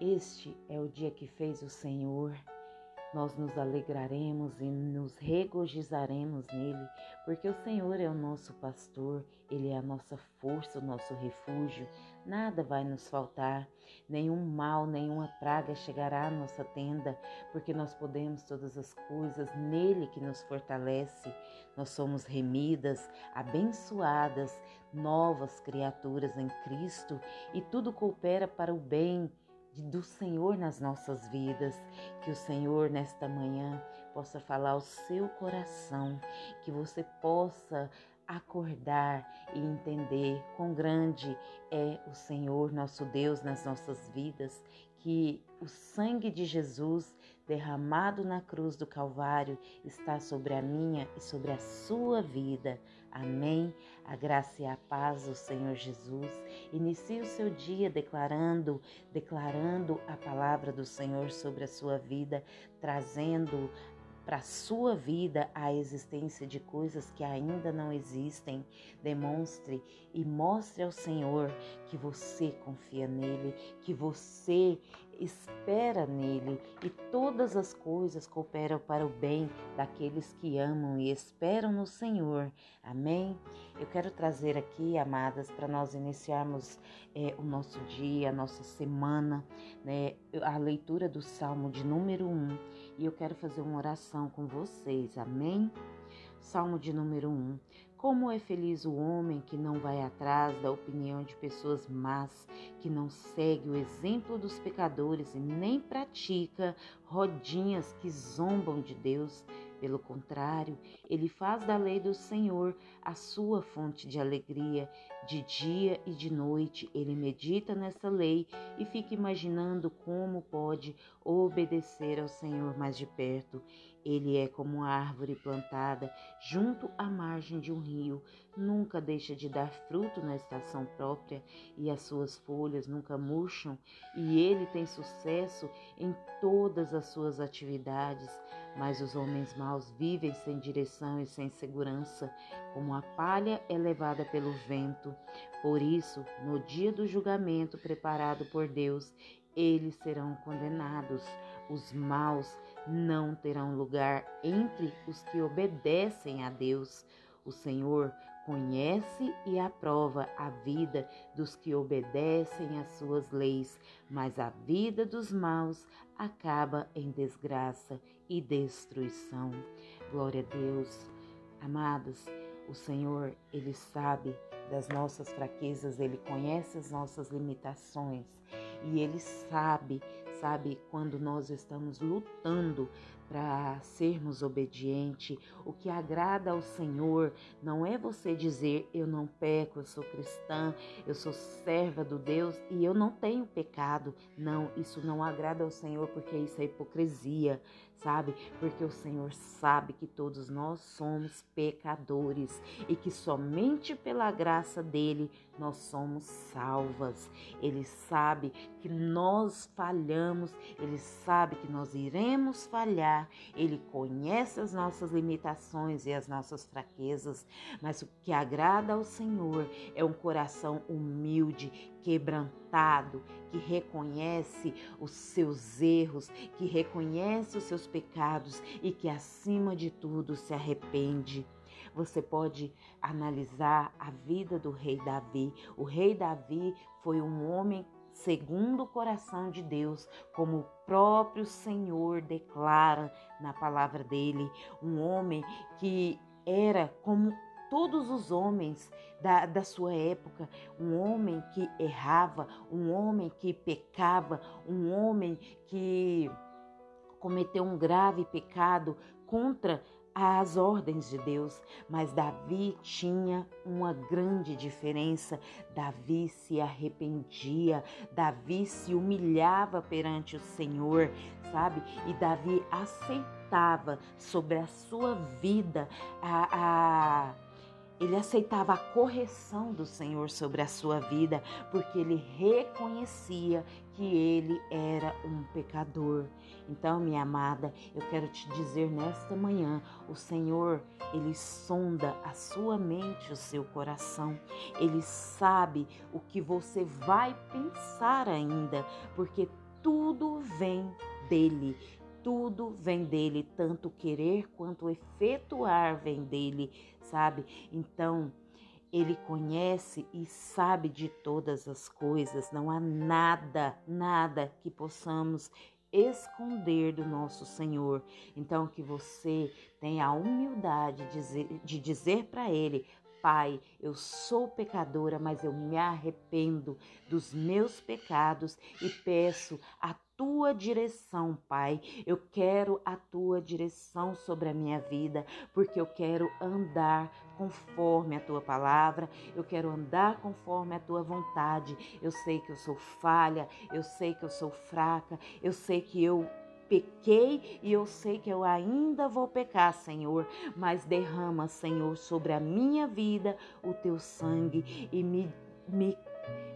Este é o dia que fez o Senhor nós nos alegraremos e nos regozijaremos nele, porque o Senhor é o nosso pastor, ele é a nossa força, o nosso refúgio. Nada vai nos faltar, nenhum mal, nenhuma praga chegará à nossa tenda, porque nós podemos todas as coisas nele que nos fortalece. Nós somos remidas, abençoadas, novas criaturas em Cristo e tudo coopera para o bem do Senhor nas nossas vidas. Que o Senhor nesta manhã possa falar ao seu coração, que você possa acordar e entender quão grande é o Senhor nosso Deus nas nossas vidas, que o sangue de Jesus derramado na cruz do Calvário está sobre a minha e sobre a sua vida. Amém. A graça e a paz do Senhor Jesus. Inicie o seu dia declarando, declarando a palavra do Senhor sobre a sua vida, trazendo para a sua vida a existência de coisas que ainda não existem. Demonstre e mostre ao Senhor que você confia nele, que você espera nele e todas as coisas cooperam para o bem daqueles que amam e esperam no Senhor. Amém? Eu quero trazer aqui, amadas, para nós iniciarmos é, o nosso dia, a nossa semana, né, a leitura do Salmo de número 1 e eu quero fazer uma oração com vocês. Amém? Salmo de número 1. Como é feliz o homem que não vai atrás da opinião de pessoas más, que não segue o exemplo dos pecadores e nem pratica rodinhas que zombam de Deus. Pelo contrário, ele faz da lei do Senhor a sua fonte de alegria. De dia e de noite ele medita nessa lei e fica imaginando como pode obedecer ao Senhor mais de perto. Ele é como uma árvore plantada junto à margem de um rio, nunca deixa de dar fruto na estação própria e as suas folhas nunca murcham, e ele tem sucesso em todas as suas atividades. Mas os homens maus vivem sem direção e sem segurança, como a palha é levada pelo vento. Por isso, no dia do julgamento preparado por Deus, eles serão condenados. Os maus não terão lugar entre os que obedecem a Deus. O Senhor conhece e aprova a vida dos que obedecem às suas leis, mas a vida dos maus acaba em desgraça e destruição. Glória a Deus. Amados, o Senhor, ele sabe das nossas fraquezas, ele conhece as nossas limitações e ele sabe, sabe quando nós estamos lutando para sermos obedientes. O que agrada ao Senhor não é você dizer eu não peco, eu sou cristã, eu sou serva do Deus e eu não tenho pecado. Não, isso não agrada ao Senhor porque isso é hipocrisia, sabe? Porque o Senhor sabe que todos nós somos pecadores e que somente pela graça dele nós somos salvas. Ele sabe que nós falhamos, ele sabe que nós iremos falhar ele conhece as nossas limitações e as nossas fraquezas, mas o que agrada ao Senhor é um coração humilde, quebrantado, que reconhece os seus erros, que reconhece os seus pecados e que, acima de tudo, se arrepende. Você pode analisar a vida do rei Davi. O rei Davi foi um homem segundo o coração de Deus, como o próprio Senhor declara na palavra dele, um homem que era como todos os homens da, da sua época, um homem que errava, um homem que pecava, um homem que cometeu um grave pecado contra às ordens de Deus, mas Davi tinha uma grande diferença. Davi se arrependia, Davi se humilhava perante o Senhor, sabe? E Davi aceitava sobre a sua vida a, a ele aceitava a correção do Senhor sobre a sua vida, porque ele reconhecia que ele era um pecador. Então, minha amada, eu quero te dizer nesta manhã, o Senhor, ele sonda a sua mente, o seu coração. Ele sabe o que você vai pensar ainda, porque tudo vem dele. Tudo vem dele, tanto querer quanto efetuar vem dele, sabe? Então, ele conhece e sabe de todas as coisas, não há nada, nada que possamos esconder do nosso Senhor. Então, que você tenha a humildade de dizer, de dizer para Ele: Pai, eu sou pecadora, mas eu me arrependo dos meus pecados e peço a tua direção, Pai. Eu quero a tua direção sobre a minha vida, porque eu quero andar conforme a tua palavra, eu quero andar conforme a tua vontade. Eu sei que eu sou falha, eu sei que eu sou fraca, eu sei que eu pequei e eu sei que eu ainda vou pecar, Senhor, mas derrama, Senhor, sobre a minha vida o teu sangue e me, me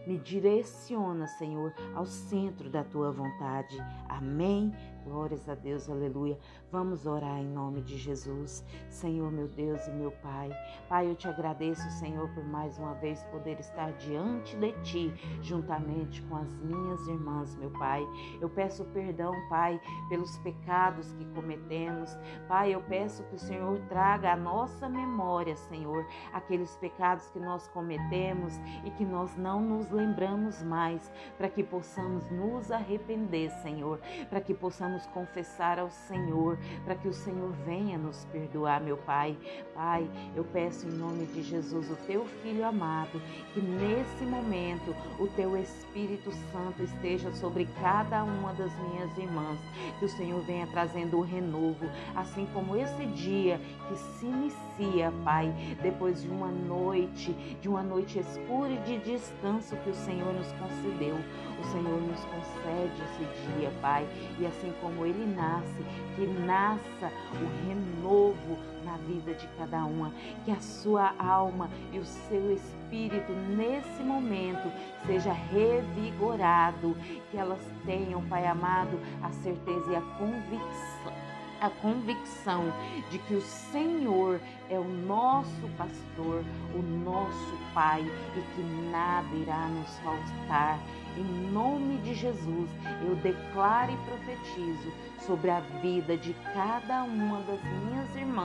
me direciona, Senhor, ao centro da tua vontade. Amém. Glórias a Deus, aleluia. Vamos orar em nome de Jesus. Senhor, meu Deus e meu Pai. Pai, eu te agradeço, Senhor, por mais uma vez poder estar diante de Ti, juntamente com as minhas irmãs, meu Pai. Eu peço perdão, Pai, pelos pecados que cometemos. Pai, eu peço que o Senhor traga à nossa memória, Senhor, aqueles pecados que nós cometemos e que nós não nos lembramos mais, para que possamos nos arrepender, Senhor, para que possamos possamos confessar ao Senhor, para que o Senhor venha nos perdoar, meu Pai. Pai, eu peço em nome de Jesus, o teu filho amado, que nesse momento o teu Espírito Santo esteja sobre cada uma das minhas irmãs, que o Senhor venha trazendo o renovo, assim como esse dia que se inicia, Pai, depois de uma noite, de uma noite escura e de descanso que o Senhor nos concedeu. O Senhor nos concede esse dia, Pai, e assim como ele nasce, que nasça o renovo na vida de cada uma, que a sua alma e o seu espírito nesse momento seja revigorado, que elas tenham, Pai amado, a certeza e a convicção a convicção de que o Senhor é o nosso pastor, o nosso Pai e que nada irá nos faltar. Em nome de Jesus, eu declaro e profetizo sobre a vida de cada uma das minhas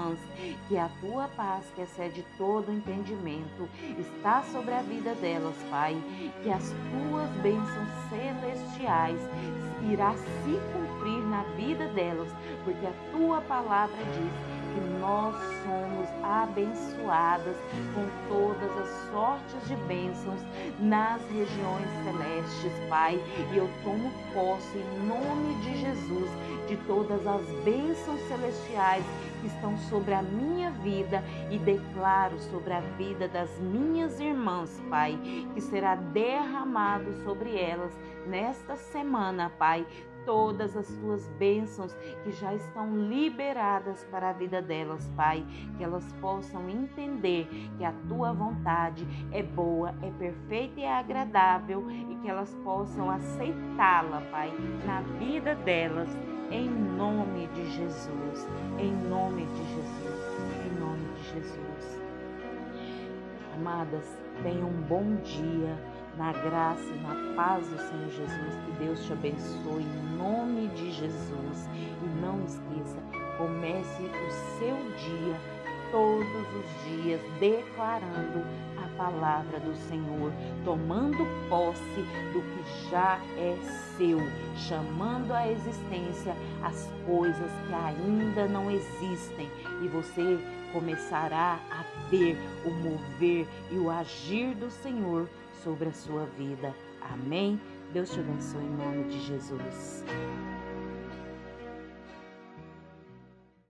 irmãs que a tua paz, que excede todo entendimento, está sobre a vida delas, Pai. Que as tuas bênçãos celestiais irá se cumprir na vida delas, porque a tua palavra diz que nós somos abençoadas com todas as sortes de bênçãos nas regiões celestes, Pai. E eu tomo posse em nome de Jesus de todas as bênçãos celestiais que estão sobre a minha vida e declaro sobre a vida das minhas irmãs, Pai, que será derramado sobre elas nesta semana, Pai, todas as tuas bênçãos que já estão liberadas para a vida delas, Pai, que elas possam entender que a tua vontade é boa, é perfeita e é agradável e que elas possam aceitá-la, Pai, na vida delas, em nome de Jesus, em nome de Jesus, em nome de Jesus. Amadas, tenham um bom dia na graça e na paz do Senhor Jesus. Que Deus te abençoe em nome de Jesus. E não esqueça, comece o seu dia todos os dias declarando palavra do Senhor, tomando posse do que já é seu, chamando à existência as coisas que ainda não existem e você começará a ver o mover e o agir do Senhor sobre a sua vida. Amém? Deus te abençoe em nome de Jesus.